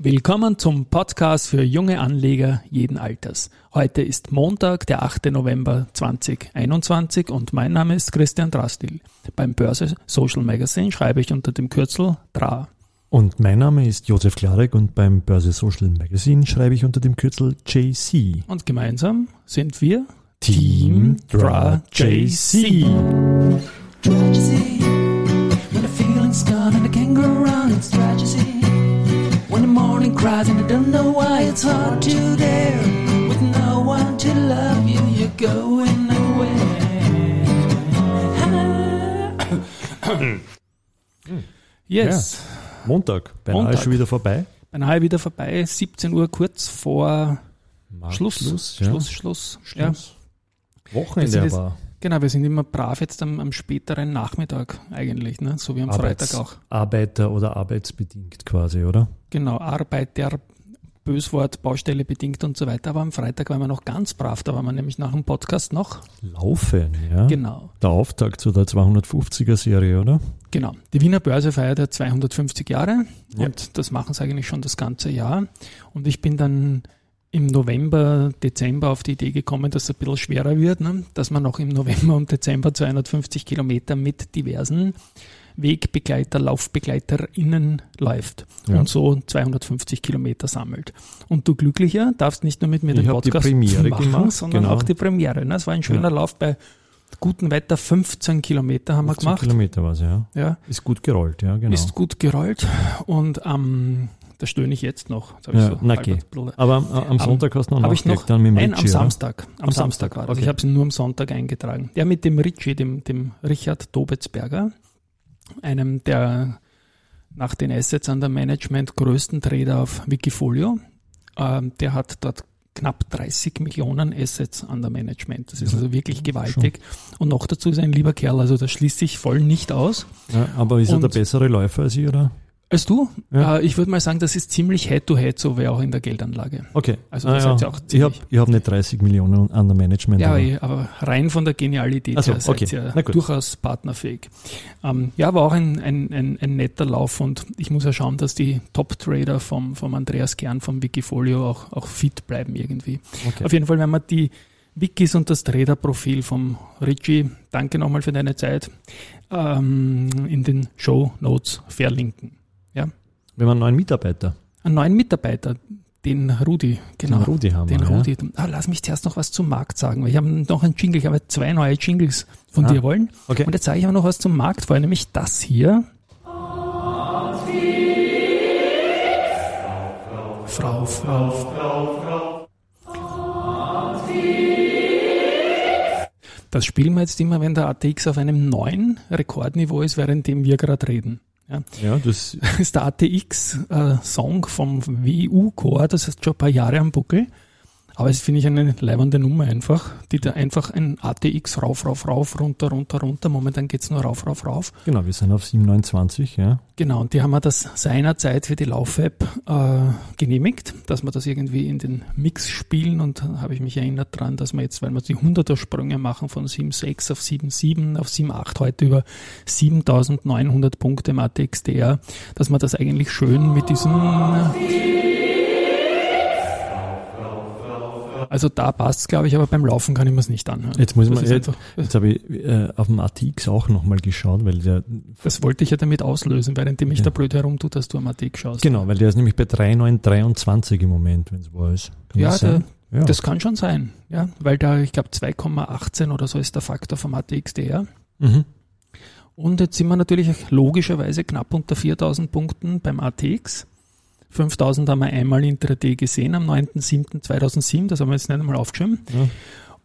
Willkommen zum Podcast für junge Anleger jeden Alters. Heute ist Montag, der 8. November 2021 und mein Name ist Christian Drastil. Beim Börse Social Magazine schreibe ich unter dem Kürzel DRA. Und mein Name ist Josef Klarek und beim Börse Social Magazine schreibe ich unter dem Kürzel JC. Und gemeinsam sind wir Team DRA JC. Tragedy. When the feeling's gone and I can't go wrong, it's morning cries and I don't know why it's hard to dare. With no one to love you, you're going nowhere. Yes. Montag, beinahe Montag. schon wieder vorbei. Beinahe wieder vorbei, 17 Uhr kurz vor Schluss. Schluss, ja. Schluss, Schluss. Ja. Schluss. Wochenende Das ist- aber. Genau, wir sind immer brav jetzt am, am späteren Nachmittag eigentlich, ne? so wie am Arbeits- Freitag auch. Arbeiter- oder arbeitsbedingt quasi, oder? Genau, Arbeit, der Böswort, Baustelle bedingt und so weiter. Aber am Freitag waren wir noch ganz brav, da waren wir nämlich nach dem Podcast noch. Laufen, ja. Genau, Der Auftakt zu der 250er-Serie, oder? genau. Die Wiener Börse feiert ja 250 Jahre Ja. und das machen sie eigentlich schon das ganze Jahr. Und ich bin dann im November, Dezember auf die Idee gekommen, dass es ein bisschen schwerer wird, ne? dass man noch im November und Dezember 250 Kilometer mit diversen Wegbegleiter, LaufbegleiterInnen läuft Ja. und so 250 Kilometer sammelt. Und du Glücklicher darfst nicht nur mit mir Ich den die Podcast Premiere machen, gemacht, sondern genau. auch die Premiere. Ne? Es war ein schöner Ja. Lauf bei gutem Wetter, 15 Kilometer haben wir 15 gemacht. Kilometer war es, ja. Ja, Ist gut gerollt, ja, genau. ist gut gerollt und am da stöhne ich jetzt noch. Jetzt Ja, so na. Bluder. Aber am, am Sonntag hast du noch Habe ich noch dann mit dem nein, am Ritchie? Samstag. Am, Am Samstag, Samstag, war das. okay. Ich habe es nur am Sonntag eingetragen. Ja, mit dem Ritchie, dem, dem Richard Dobetzberger, einem der nach den Assets under Management größten Trader auf Wikifolio. Ähm, der hat dort knapp 30 Millionen Assets under Management. Das ist also wirklich gewaltig. Und noch dazu ist er ein lieber Kerl, also das schließt sich voll nicht aus. Ja, aber ist er Und- der bessere Läufer als ich, oder? Als du? Ja. Äh, ich würde mal sagen, das ist ziemlich Head-to-Head, so wie auch in der Geldanlage. Okay. Also Ah, das ja. seid ihr auch ich habe ziemlich- ich hab nicht 30 Millionen an der Management. Ja, aber- eh, aber rein von der Genialität so, her seid okay. gut. durchaus partnerfähig. Ähm, ja, war auch ein, ein, ein, ein netter Lauf und ich muss ja schauen, dass die Top-Trader vom, vom Andreas Kern vom Wikifolio auch, auch fit bleiben irgendwie. Okay. Auf jeden Fall, wenn man die Wikis und das Trader-Profil vom Richie, danke nochmal für deine Zeit, ähm, in den Show Notes verlinken. Wir haben einen neuen Mitarbeiter, Einen neuen Mitarbeiter, den Rudi, genau. den Rudi haben Den wir. Rudi. Ah, lass mich zuerst noch was zum Markt sagen, weil ich habe noch einen Jingle, ich habe zwei neue Jingles von Ah, dir wollen. Okay. Und jetzt sage ich aber noch was zum Markt vorher, nämlich das hier. Frau, Frau, Frau. Das spielen wir jetzt immer, wenn der ATX auf einem neuen Rekordniveau ist, währenddem wir gerade reden. Ja. Ja, das ist der ATX-Song vom WU-Core, das ist schon ein paar Jahre am Buckel. Aber es finde ich eine leibende Nummer einfach, die da einfach ein ATX rauf, rauf, rauf, runter, runter, runter. Momentan geht's nur rauf, rauf, rauf. genau, wir sind auf 729, ja. Genau, und die haben wir das seinerzeit für die Lauf-App äh, genehmigt, dass wir das irgendwie in den Mix spielen und da habe ich mich erinnert dran, dass wir jetzt, weil wir die 100er Sprünge machen von 7,6 auf 7,7 auf 7,8 heute über 7900 Punkte im ATXDR, dass wir das eigentlich schön mit diesem also da passt glaube ich, aber beim Laufen kann ich mir es nicht anhören. Jetzt muss Das man, jetzt, jetzt habe ich äh, auf dem ATX auch nochmal geschaut, weil der, Das wollte ich ja damit auslösen, währenddem ich Ja. da blöd herumtue, dass du am ATX schaust. genau, weil der ist nämlich bei 3,923 im Moment, wenn es wahr ist. Kann Ja, das der, ja. Das kann schon sein, ja, weil da, ich glaube, 2,18 oder so ist der Faktor vom ATXDR. mhm. Und jetzt sind wir natürlich logischerweise knapp unter 4000 Punkten beim ATX. 5000 haben wir einmal intraday gesehen am 9.7.2007, das haben wir jetzt nicht einmal aufgeschrieben. Ja.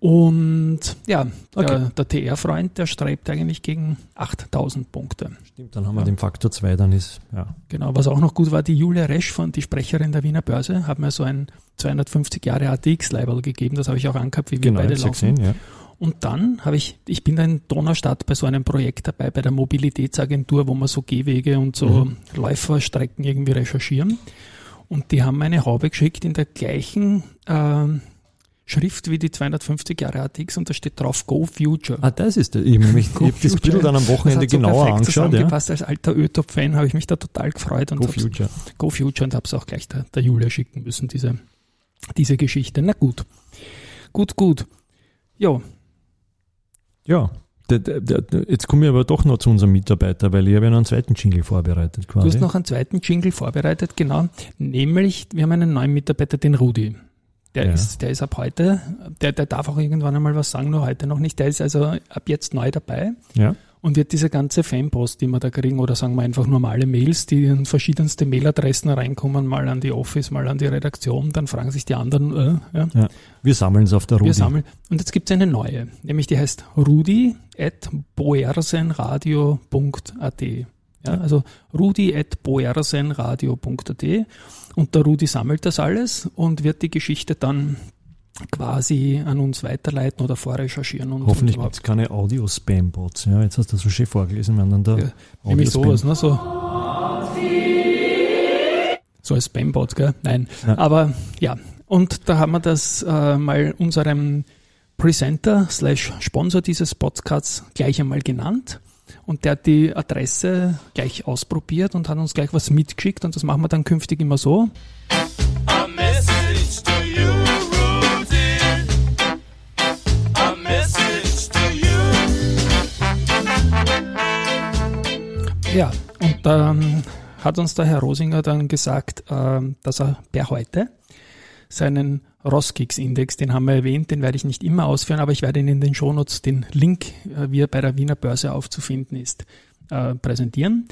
Und ja, Okay. der, der TR-Freund, der strebt eigentlich gegen 8000 Punkte. Stimmt, dann haben wir Ja. den Faktor 2, dann ist, ja. Genau, was auch noch gut war, die Julia Resch von die Sprecherin der Wiener Börse, hat mir so ein 250 Jahre ATX-Label gegeben, das habe ich auch angehabt, wie wir Genau, beide laufen. gesehen, ja. Und dann habe ich, ich bin in Donaustadt bei so einem Projekt dabei, bei der Mobilitätsagentur, wo wir so Gehwege und so Mhm. Läuferstrecken irgendwie recherchieren. Und die haben mir eine Haube geschickt in der gleichen ähm, Schrift wie die 250 Jahre ATX und da steht drauf Go Future. Ah, das ist der. Ich habe mich- ich Go hab das. Bild dann am Wochenende so genauer angeschaut. Ja. Als alter Ötop-Fan habe ich mich da total gefreut und Go Future. Go Future und habe es auch gleich der, der Julia schicken müssen, diese, diese Geschichte. Na gut. Gut, gut. Jo, Ja. Jetzt komme ich aber doch noch zu unserem Mitarbeiter, weil ich habe ja noch einen zweiten Jingle vorbereitet du quasi. hast noch einen zweiten Jingle vorbereitet, genau. Nämlich, wir haben einen neuen Mitarbeiter, den Rudi. Der, Ja. ist, der ist ab heute, der, der darf auch irgendwann einmal was sagen, nur heute noch nicht. Der ist also ab jetzt neu dabei ja. Und wird diese ganze Fanpost, die wir da kriegen, oder sagen wir einfach normale Mails, die in verschiedenste Mailadressen reinkommen, mal an die Office, mal an die Redaktion, dann fragen sich die anderen, äh, ja, Wir sammeln es auf der Rudi. Wir sammeln. Und jetzt gibt es eine neue, nämlich die heißt rudi at boersenradio.at. Ja, also rudi at boersenradio.at und der Rudi sammelt das alles und wird die Geschichte dann quasi an uns weiterleiten oder vorrecherchieren. Und Hoffentlich gibt es keine Audio-Spam-Bots. Ja, jetzt hast du das so schön vorgelesen. Wir haben dann da Ja, Nämlich sowas, ne? So. So als Spambot, gell? Nein. Ja. Aber ja, und da haben wir das äh, mal unserem Presenter slash Sponsor dieses Podcasts gleich einmal genannt. Und der hat die Adresse gleich ausprobiert und hat uns gleich was mitgeschickt und das machen wir dann künftig immer so. Ja, und dann hat uns der Herr Rosinger dann gesagt, ähm, dass er per heute seinen Roskix-Index, den haben wir erwähnt, den werde ich nicht immer ausführen, aber ich werde Ihnen in den Shownotes den Link, äh, wie er bei der Wiener Börse aufzufinden ist, äh, präsentieren.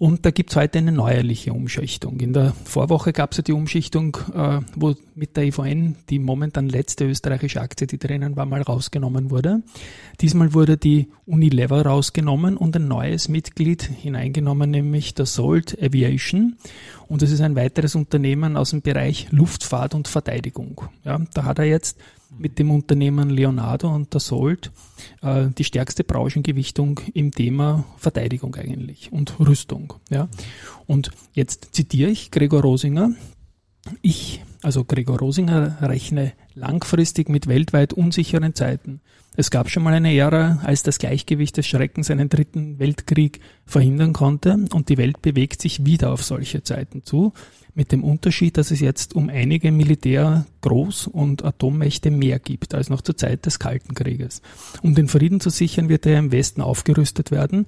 Und da gibt's heute eine neuerliche Umschichtung. In der Vorwoche gab's ja die Umschichtung, äh, wo mit der EVN die momentan letzte österreichische Aktie, die drinnen war, mal rausgenommen wurde. Diesmal wurde die Unilever rausgenommen und ein neues Mitglied hineingenommen, nämlich der Salt Aviation. Und das ist ein weiteres Unternehmen aus dem Bereich Luftfahrt und Verteidigung. Ja, da hat er jetzt mit dem Unternehmen Leonardo und der Salt äh, die stärkste Branchengewichtung im Thema Verteidigung eigentlich und Rüstung. Ja. Und jetzt zitiere ich Gregor Rosinger. Ich, also Gregor Rosinger, rechne langfristig mit weltweit unsicheren Zeiten. Es gab schon mal eine Ära, als das Gleichgewicht des Schreckens einen dritten Weltkrieg verhindern konnte und die Welt bewegt sich wieder auf solche Zeiten zu, mit dem Unterschied, dass es jetzt um einige Militär-, Groß- und Atommächte mehr gibt als noch zur Zeit des Kalten Krieges. Um den Frieden zu sichern, wird er im Westen aufgerüstet werden,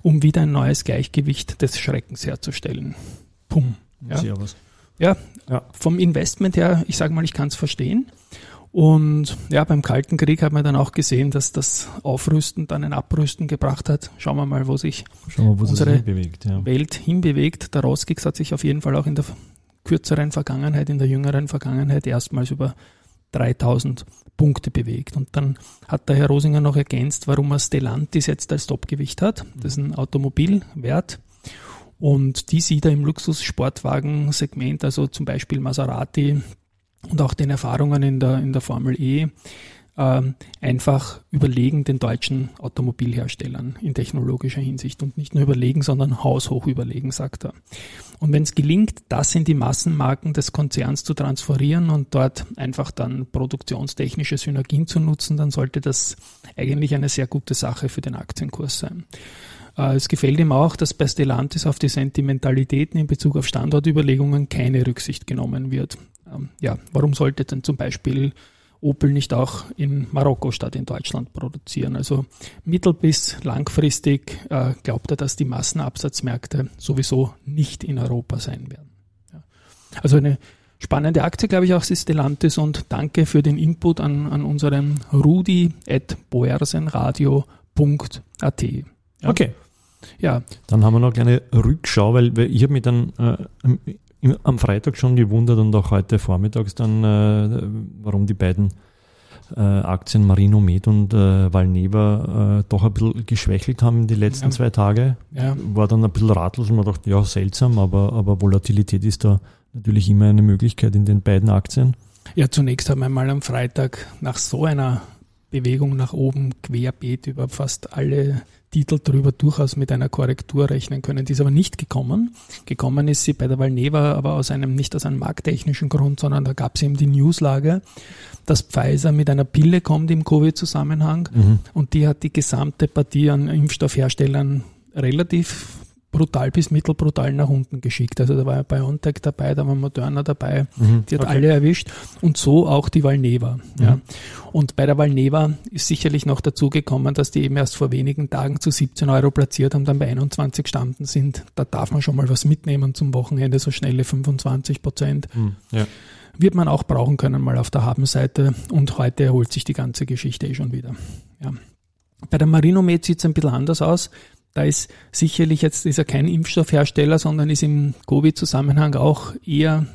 um wieder ein neues Gleichgewicht des Schreckens herzustellen. Pum. Ja. Servus. Ja, Ja. vom Investment her, ich sage mal, ich kann es verstehen. Und ja, beim Kalten Krieg hat man dann auch gesehen, dass das Aufrüsten dann ein Abrüsten gebracht hat. Schauen wir mal, wo sich wir, wo Unsere sich bewegt. Ja. Welt hinbewegt. Der Roskix hat sich auf jeden Fall auch in der kürzeren Vergangenheit, in der jüngeren Vergangenheit erstmals über 3000 Punkte bewegt. Und dann hat der Herr Rosinger noch ergänzt, warum er Stellantis jetzt als Topgewicht hat. Das ist ein Automobilwert. Und die sieht er im Luxus-Sportwagen-Segment, also zum Beispiel Maserati und auch den Erfahrungen in der, in der Formel E, ähm, einfach überlegen den deutschen Automobilherstellern in technologischer Hinsicht und nicht nur überlegen, sondern haushoch überlegen, sagt er. Und wenn es gelingt, das in die Massenmarken des Konzerns zu transferieren und dort einfach dann produktionstechnische Synergien zu nutzen, dann sollte das eigentlich eine sehr gute Sache für den Aktienkurs sein. Äh, Es gefällt ihm auch, dass bei Stellantis auf die Sentimentalitäten in Bezug auf Standortüberlegungen keine Rücksicht genommen wird. Ähm, Ja, warum sollte denn zum Beispiel Opel nicht auch in Marokko statt in Deutschland produzieren? Also mittel- bis langfristig äh, glaubt er, dass die Massenabsatzmärkte sowieso nicht in Europa sein werden. Also eine spannende Aktie, glaube ich, auch ist Stellantis und danke für den Input an, an unseren rudi at boersenradio.at. Ja. Okay. Ja, Dann haben wir noch eine kleine Rückschau, weil, ich habe mich dann äh, am Freitag schon gewundert und auch heute vormittags dann, äh, warum die beiden äh, Aktien Marino Med und äh, Valneva äh, doch ein bisschen geschwächelt haben die letzten Ja. zwei Tage. ja, War dann ein bisschen ratlos und man dachte, ja, seltsam, aber, aber Volatilität ist da natürlich immer eine Möglichkeit in den beiden Aktien. Ja, zunächst haben wir mal am Freitag nach so einer Bewegung nach oben querbeet über fast alle Titel drüber durchaus mit einer Korrektur rechnen können. Die ist aber nicht gekommen. Gekommen ist sie bei der Valneva, aber aus einem, nicht aus einem markttechnischen Grund, sondern da gab es eben die Newslage, dass Pfizer mit einer Pille kommt im Covid-Zusammenhang Mhm. und die hat die gesamte Partie an Impfstoffherstellern relativ brutal bis mittelbrutal nach unten geschickt. Also da war BioNTech dabei, da war Moderna dabei, Mhm. die hat Okay. alle erwischt und so auch die Valneva. Ja. Und bei der Valneva ist sicherlich noch dazu gekommen, dass die eben erst vor wenigen Tagen zu 17 Euro platziert haben, dann bei 21 gestanden sind. Da darf man schon mal was mitnehmen zum Wochenende, so schnelle 25 Prozent. Mhm. Ja. Wird man auch brauchen können mal auf der Habenseite und heute erholt sich die ganze Geschichte eh schon wieder. Ja. Bei der Marinomed sieht es ein bisschen anders aus. Da ist sicherlich jetzt ist er kein Impfstoffhersteller, sondern ist im Covid-Zusammenhang auch eher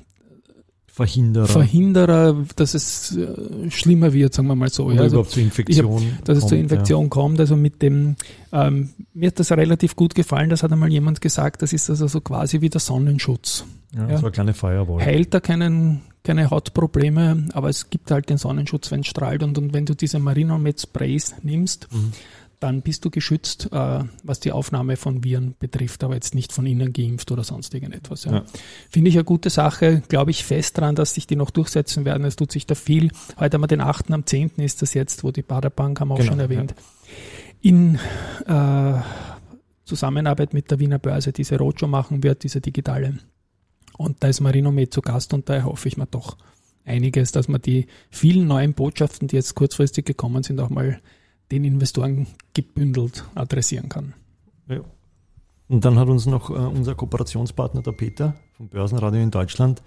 Verhinderer. Verhinderer, dass es äh, schlimmer wird, sagen wir mal so. Oder Ja, also, überhaupt zur Infektion. dass es zur kommt, Infektion kommt. Also mit dem, ähm, mir hat das relativ gut gefallen, das hat einmal jemand gesagt, das ist also so quasi wie der Sonnenschutz. Ja. Ja, Ja. So eine kleine Firewall. Heilt da keinen, keine Hautprobleme, aber es gibt halt den Sonnenschutz, wenn es strahlt und, und wenn du diese Marinomed Sprays nimmst, Mhm. Dann bist du geschützt, äh, was die Aufnahme von Viren betrifft, aber jetzt nicht von innen geimpft oder sonst irgendetwas. Ja. Ja. Finde ich eine gute Sache, glaube ich fest dran, dass sich die noch durchsetzen werden. Es tut sich da viel. Heute haben wir den 8. am 10. ist das jetzt, wo die Baderbank haben wir auch Genau, schon erwähnt. In äh, Zusammenarbeit mit der Wiener Börse diese Roadshow machen wird, diese digitale. Und da ist Marino mit zu Gast und da hoffe ich mir doch einiges, dass man die vielen neuen Botschaften, die jetzt kurzfristig gekommen sind, auch mal den Investoren gebündelt adressieren kann. Ja. Und dann hat uns noch äh, unser Kooperationspartner, der Peter vom Börsenradio in Deutschland,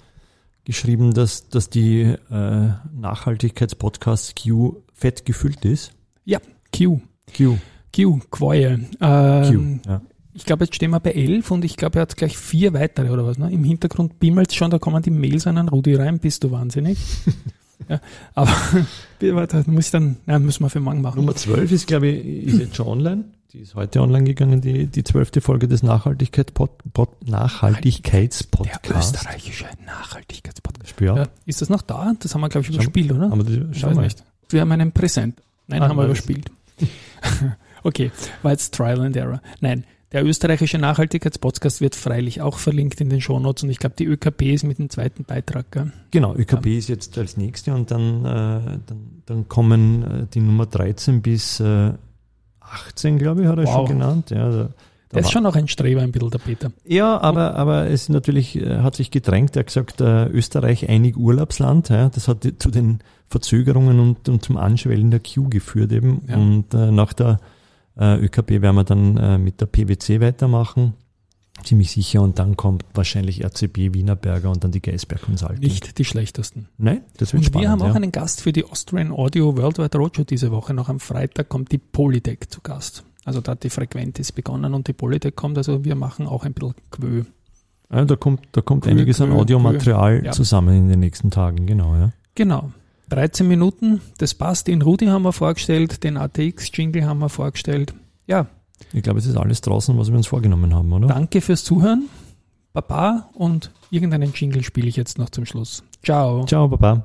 geschrieben, dass, dass die äh, Nachhaltigkeitspodcast Q fett gefüllt ist. Ja, Q. Q. Q, Quoie. Q. Ähm, Ja. Ich glaube, jetzt stehen wir bei 11 und ich glaube, er hat gleich vier weitere oder was. Ne? Im Hintergrund bimmelt schon, da kommen die Mails an den Rudi rein. Bist du wahnsinnig? ja, aber warte, muss ich dann, nein, müssen wir für morgen machen. Nummer 12 ist, glaube ich, ist jetzt schon online. Die ist heute online gegangen, die, die zwölfte Folge des Nachhaltigkeitspod, Pod, Der Nachhaltigkeitspodcasts. österreichische Nachhaltigkeitspodcast. Spür. Ja, ist das noch da? Das haben wir, glaube ich, überspielt, oder? Aber die, Ich schau weiß mal. nicht. Wir haben einen Präsent. Nein, Ah, haben wir überspielt. okay, war jetzt Trial and Error. Nein, der österreichische Nachhaltigkeitspodcast wird freilich auch verlinkt in den Shownotes und ich glaube, die ÖKP ist mit dem zweiten Beitrag. Gell? Genau, ÖKB ist jetzt als nächste und dann, äh, dann, dann kommen äh, die Nummer 13 bis äh, 18, glaube ich, hat er Wow. schon genannt. Ja, da, da Der ist schon noch ein Streber, ein bisschen der Peter. ja aber, aber es natürlich äh, hat sich gedrängt. Er hat gesagt, äh, Österreich einig Urlaubsland. Ja, das hat zu den Verzögerungen und, und zum Anschwellen der Q geführt eben. Ja. Und äh, nach der äh, ÖKB werden wir dann äh, mit der PwC weitermachen. Ziemlich sicher. Und dann kommt wahrscheinlich RCB, Wienerberger und dann die Geisberg Consulting. Nicht die schlechtesten. Nein, das wird Und spannend. wir haben auch ja. einen Gast für die Austrian Audio Worldwide Roadshow diese Woche. Noch am Freitag kommt die Polytech zu Gast. Also da hat die Frequentis begonnen und die Polytech kommt. Also wir machen auch ein bisschen Quö. Ja, da kommt, da kommt Cool, einiges an cool, Audiomaterial. Ja. zusammen in den nächsten Tagen, genau, ja. Genau. 13 Minuten, das passt. Den Rudi haben wir vorgestellt, den ATX-Jingle haben wir vorgestellt. Ja, Ich glaube, es ist alles draußen, was wir uns vorgenommen haben, oder? danke fürs Zuhören. Baba und irgendeinen Jingle spiele ich jetzt noch zum Schluss. Ciao. Ciao, Baba.